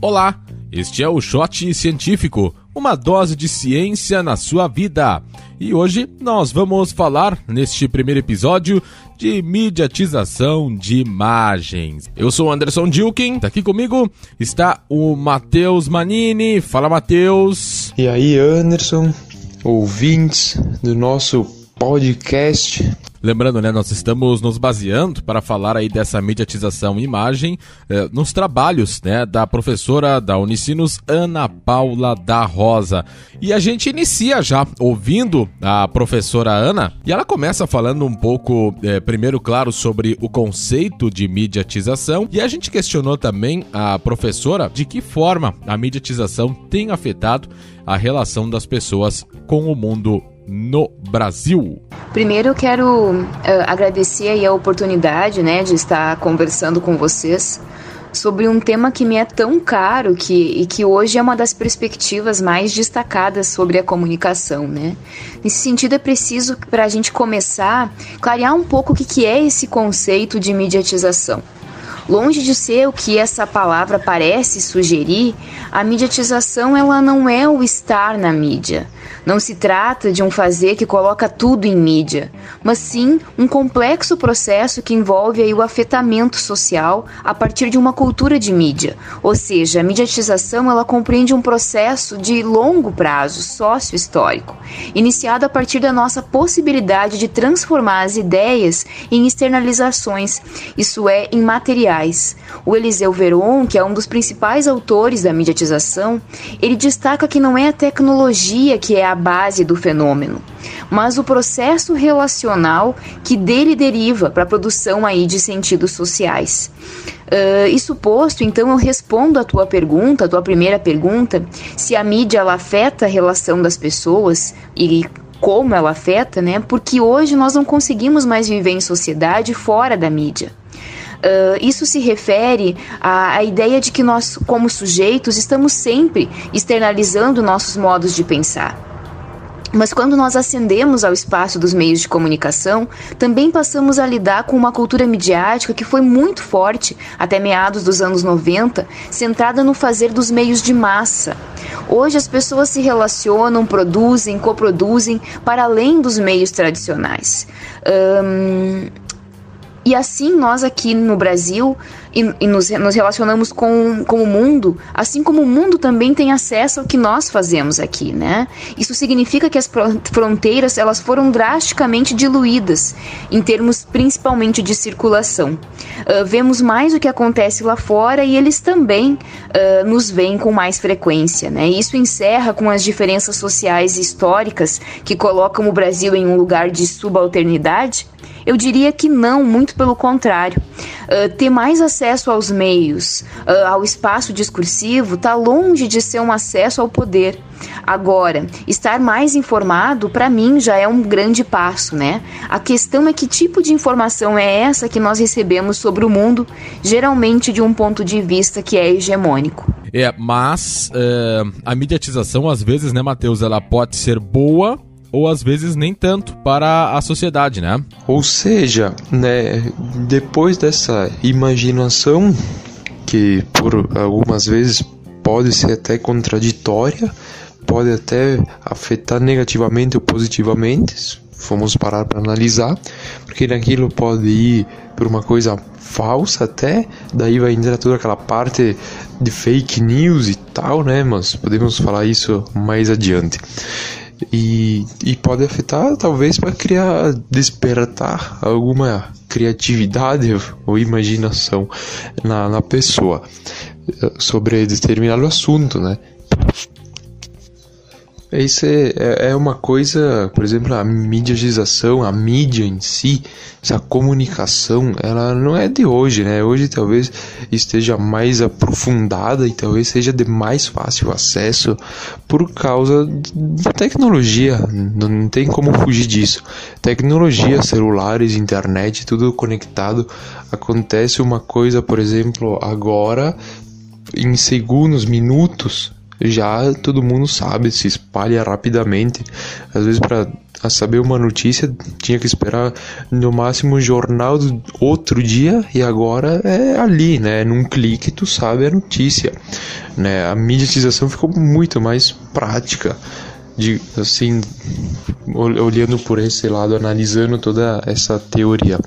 Olá, este é o Shot Científico, uma dose de ciência na sua vida. E hoje nós vamos falar, neste primeiro episódio, de mediatização de imagens. Eu sou Anderson Dilkin, tá aqui comigo está o Matheus Manini. Fala, Matheus. E aí, Anderson, ouvintes do nosso podcast. Lembrando, né, nós estamos nos baseando para falar aí dessa mediatização imagem eh, nos trabalhos, né, da professora da Unicinos, Ana Paula da Rosa. E a gente inicia já ouvindo a professora Ana e ela começa falando um pouco, eh, primeiro, claro, sobre o conceito de mediatização e a gente questionou também a professora de que forma a mediatização tem afetado a relação das pessoas com o mundo no Brasil. Primeiro eu quero uh, agradecer a oportunidade, né, de estar conversando com vocês sobre um tema que me é tão caro que, e que hoje é uma das perspectivas mais destacadas sobre a comunicação, né? Nesse sentido é preciso para a gente começar clarear um pouco o que, que é esse conceito de mediatização. Longe de ser o que essa palavra parece sugerir, a mediatização ela não é o estar na mídia. Não se trata de um fazer que coloca tudo em mídia, mas sim um complexo processo que envolve aí o afetamento social a partir de uma cultura de mídia. Ou seja, a mediatização ela compreende um processo de longo prazo, sócio-histórico, iniciado a partir da nossa possibilidade de transformar as ideias em externalizações, isso é, em materiais. O Eliseu Veron, que é um dos principais autores da mediatização, ele destaca que não é a tecnologia que é a base do fenômeno, mas o processo relacional que dele deriva para a produção aí de sentidos sociais. Uh, isso posto, então eu respondo a tua pergunta, a tua primeira pergunta, se a mídia ela afeta a relação das pessoas e como ela afeta, né? Porque hoje nós não conseguimos mais viver em sociedade fora da mídia. Uh, isso se refere à, à, ideia de que nós, como sujeitos, estamos sempre externalizando nossos modos de pensar. Mas quando nós ascendemos ao espaço dos meios de comunicação, também passamos a lidar com uma cultura midiática que foi muito forte até meados dos anos 90, centrada no fazer dos meios de massa. Hoje as pessoas se relacionam, produzem, coproduzem para além dos meios tradicionais. E assim nós aqui no Brasil e, e nos, nos, relacionamos com, com o mundo, assim como o mundo também tem acesso ao que nós fazemos aqui, né? Isso significa que as fronteiras elas foram drasticamente diluídas em termos principalmente de circulação. Uh, vemos mais o que acontece lá fora e eles também uh, nos veem com mais frequência, né? Isso encerra com as diferenças sociais e históricas que colocam o Brasil em um lugar de subalternidade eu diria que não, muito pelo contrário. Uh, ter mais acesso aos meios, uh, ao espaço discursivo, está longe de ser um acesso ao poder. Agora, estar mais informado, para mim, já é um grande passo, né? A questão é que tipo de informação é essa que nós recebemos sobre o mundo, geralmente de um ponto de vista que é hegemônico. É, mas uh, a mediatização, às vezes, né, Matheus, ela pode ser boa ou às vezes nem tanto para a sociedade, né? Ou seja, né, depois dessa imaginação que por algumas vezes pode ser até contraditória, pode até afetar negativamente ou positivamente, formos parar para analisar, porque naquilo pode ir por uma coisa falsa até, daí vai entrar toda aquela parte de fake news e tal, né? Mas podemos falar isso mais adiante e, e pode afetar talvez para criar despertar alguma criatividade ou imaginação na, na pessoa eh, sobre determinado assunto, né? Isso é, é, é uma coisa, por exemplo, a mediatização, a mídia em si, essa comunicação, ela não é de hoje, né? Hoje talvez esteja mais aprofundada e talvez seja de mais fácil acesso por causa da tecnologia. Não tem como fugir disso. Tecnologia, celulares, internet, tudo conectado. Acontece uma coisa, por exemplo, agora em segundos, minutos, já todo mundo sabe, se espalha rapidamente. Às vezes para saber uma notícia, tinha que esperar no máximo o jornal do outro dia e agora é ali, né? Num clique tu sabe a notícia, né? A mediatização ficou muito mais prática, de assim, olhando por esse lado, analisando toda essa teoria.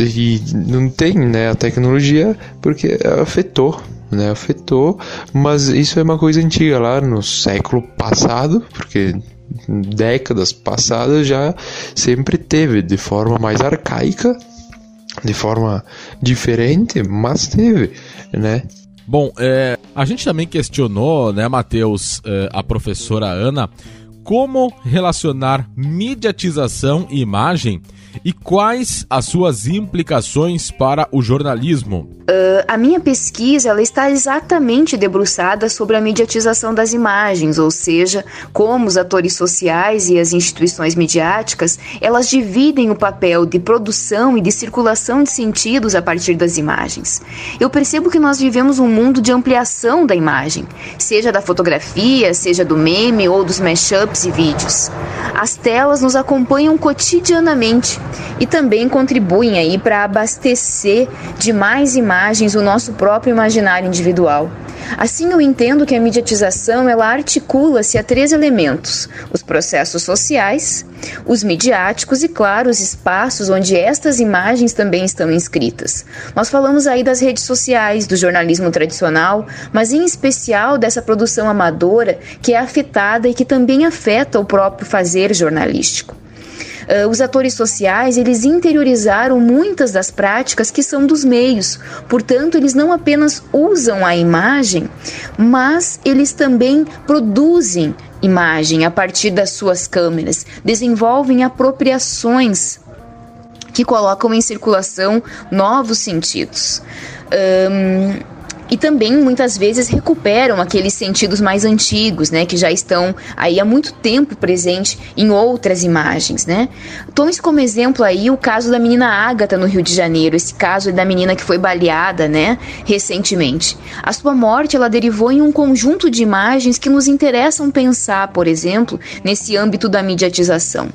E não tem, né, a tecnologia porque afetou né, afetou, mas isso é uma coisa antiga lá no século passado, porque décadas passadas já sempre teve de forma mais arcaica, de forma diferente, mas teve, né? Bom, é, a gente também questionou, né, Matheus, é, a professora Ana, como relacionar mediatização e imagem e quais as suas implicações para o jornalismo? Uh, a minha pesquisa ela está exatamente debruçada sobre a mediatização das imagens, ou seja, como os atores sociais e as instituições midiáticas elas dividem o papel de produção e de circulação de sentidos a partir das imagens. Eu percebo que nós vivemos um mundo de ampliação da imagem, seja da fotografia, seja do meme ou dos mashups e vídeos. As telas nos acompanham cotidianamente e também contribuem aí para abastecer de mais imagens o nosso próprio imaginário individual. Assim, eu entendo que a mediatização ela articula-se a três elementos: os processos sociais, os midiáticos e, claro, os espaços onde estas imagens também estão inscritas. Nós falamos aí das redes sociais, do jornalismo tradicional, mas em especial dessa produção amadora que é afetada e que também afeta o próprio fazer jornalístico. Uh, os atores sociais, eles interiorizaram muitas das práticas que são dos meios. Portanto, eles não apenas usam a imagem, mas eles também produzem imagem a partir das suas câmeras, desenvolvem apropriações que colocam em circulação novos sentidos. Um, e também muitas vezes recuperam aqueles sentidos mais antigos, né, que já estão aí há muito tempo presente em outras imagens, né? Tome como exemplo aí o caso da menina Ágata no Rio de Janeiro, esse caso da menina que foi baleada, né, recentemente. A sua morte ela derivou em um conjunto de imagens que nos interessam pensar, por exemplo, nesse âmbito da mediatização.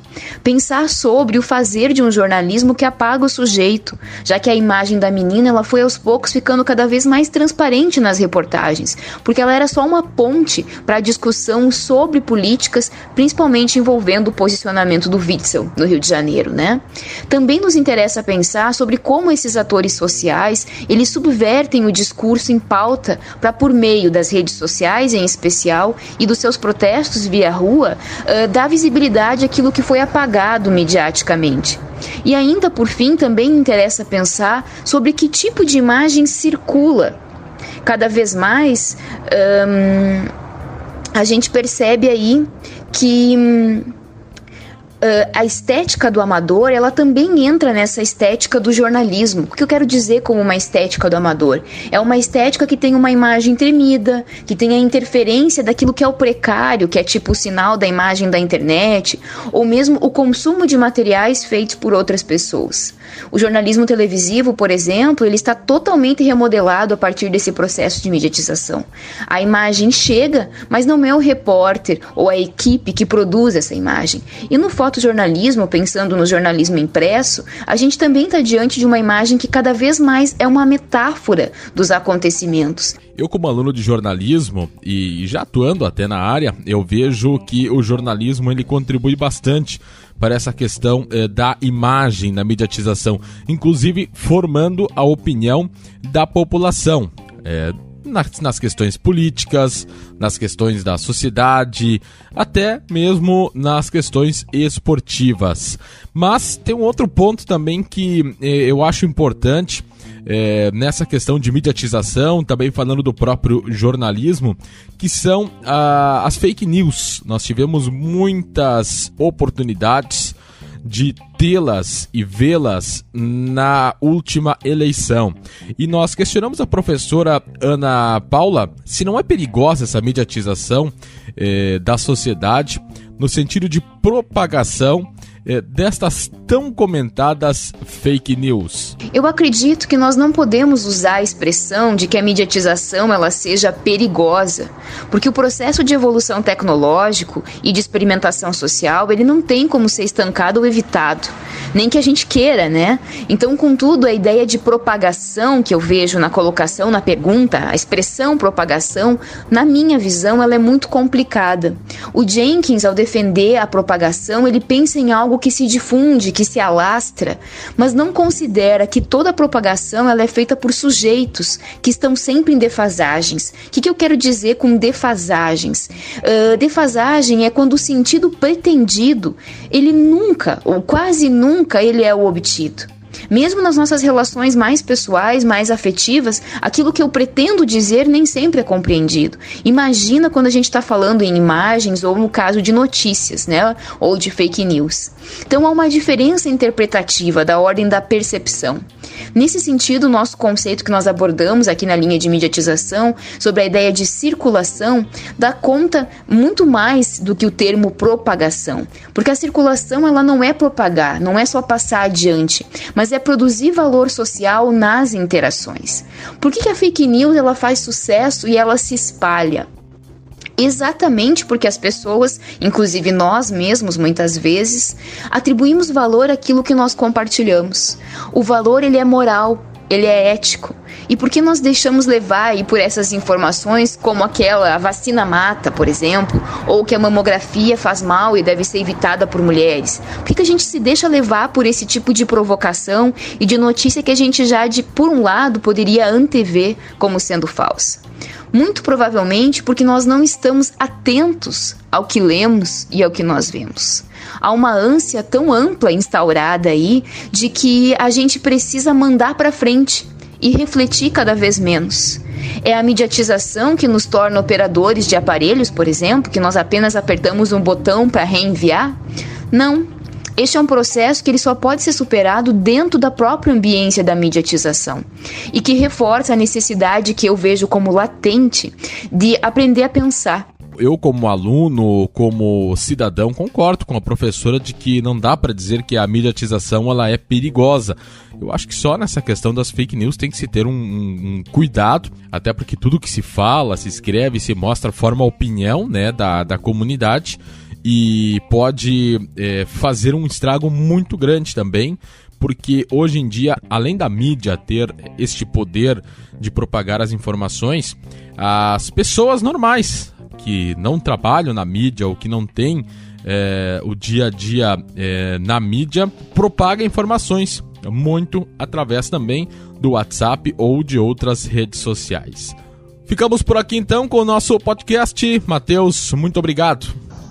Pensar sobre o fazer de um jornalismo que apaga o sujeito, já que a imagem da menina ela foi aos poucos ficando cada vez mais transparente transparente nas reportagens, porque ela era só uma ponte para a discussão sobre políticas, principalmente envolvendo o posicionamento do Witzel no Rio de Janeiro, né? Também nos interessa pensar sobre como esses atores sociais, eles subvertem o discurso em pauta para por meio das redes sociais em especial e dos seus protestos via rua, uh, dar visibilidade àquilo que foi apagado mediaticamente. E ainda por fim, também interessa pensar sobre que tipo de imagem circula cada vez mais a gente percebe aí que uh, a estética do amador, ela também entra nessa estética do jornalismo. O que eu quero dizer como uma estética do amador? É uma estética que tem uma imagem tremida, que tem a interferência daquilo que é o precário, que é tipo o sinal da imagem da internet, ou mesmo o consumo de materiais feitos por outras pessoas. O jornalismo televisivo, por exemplo, ele está totalmente remodelado a partir desse processo de mediatização. A imagem chega, mas não é o repórter ou a equipe que produz essa imagem. E no fotojornalismo, pensando no jornalismo impresso, a gente também está diante de uma imagem que cada vez mais é uma metáfora dos acontecimentos. Eu, como aluno de jornalismo e já atuando até na área, eu vejo que o jornalismo ele contribui bastante para essa questão eh, da imagem na mediatização, inclusive formando a opinião da população. Eh, nas, nas, questões políticas, nas questões da sociedade, até mesmo nas questões esportivas. Mas tem um outro ponto também que eh, eu acho importante é, nessa questão de mediatização, também falando do próprio jornalismo, que são ah, as fake news. Nós tivemos muitas oportunidades de tê-las e vê-las na última eleição. E nós questionamos a professora Ana Paula se não é perigosa essa mediatização eh, da sociedade no sentido de propagação eh, destas tão comentadas fake news? Eu acredito que nós não podemos usar a expressão de que a mediatização ela seja perigosa, porque o processo de evolução tecnológico e de experimentação social ele não tem como ser estancado ou evitado, nem que a gente queira, né? Então, contudo, a ideia de propagação que eu vejo na colocação, na pergunta, a expressão propagação, na minha visão, ela é muito complicada. O Jenkins, ao defender a propagação, ele pensa em algo que se difunde, que se alastra, mas não considera que toda propagação ela é feita por sujeitos que estão sempre em defasagens. O que, que eu quero dizer com defasagens? Uh, defasagem é quando o sentido pretendido, ele nunca, ou quase nunca, ele é o obtido. Mesmo nas nossas relações mais pessoais, mais afetivas, aquilo que eu pretendo dizer nem sempre é compreendido. Imagina quando a gente está falando em imagens ou no caso de notícias, né? Ou de fake news. Então há uma diferença interpretativa da ordem da percepção. Nesse sentido, o nosso conceito que nós abordamos aqui na linha de mediatização sobre a ideia de circulação dá conta muito mais do que o termo propagação, porque a circulação ela não é propagar, não é só passar adiante, mas é produzir valor social nas interações. Por que, que a fake news ela faz sucesso e ela se espalha? exatamente porque as pessoas, inclusive nós mesmos muitas vezes, atribuímos valor àquilo que nós compartilhamos. O valor ele é moral, ele é ético. E por que nós deixamos levar aí por essas informações, como aquela a vacina mata, por exemplo, ou que a mamografia faz mal e deve ser evitada por mulheres? Por que, que a gente se deixa levar por esse tipo de provocação e de notícia que a gente já, de por um lado, poderia antever como sendo falsa? Muito provavelmente porque nós não estamos atentos ao que lemos e ao que nós vemos. Há uma ânsia tão ampla instaurada aí de que a gente precisa mandar para frente e refletir cada vez menos. É a mediatização que nos torna operadores de aparelhos, por exemplo, que nós apenas apertamos um botão para reenviar? Não, este é um processo que ele só pode ser superado dentro da própria ambiência da mediatização e que reforça a necessidade que eu vejo como latente de aprender a pensar. Eu, como aluno, como cidadão, concordo com a professora de que não dá para dizer que a mediatização ela é perigosa. Eu acho que só nessa questão das fake news tem que se ter um, um, cuidado, até porque tudo que se fala, se escreve, se mostra forma a opinião né, da, da comunidade e pode é, fazer um estrago muito grande também, porque hoje em dia, além da mídia ter este poder de propagar as informações, as pessoas normais que não trabalham na mídia ou que não têm é, o dia a dia é, na mídia propagam informações muito através também do WhatsApp ou de outras redes sociais. Ficamos por aqui então com o nosso podcast. Matheus, muito obrigado.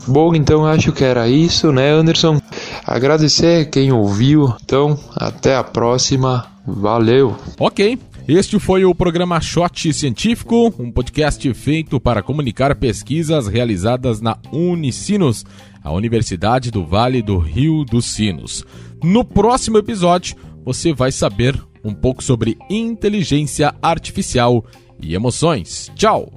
Bom, então acho que era isso, né, Anderson? Agradecer quem ouviu. Então, até a próxima. Valeu. Ok. Este foi o programa Shot Científico, um podcast feito para comunicar pesquisas realizadas na Unicinos, a Universidade do Vale do Rio dos Sinos. No próximo episódio, você vai saber um pouco sobre inteligência artificial e emoções. Tchau!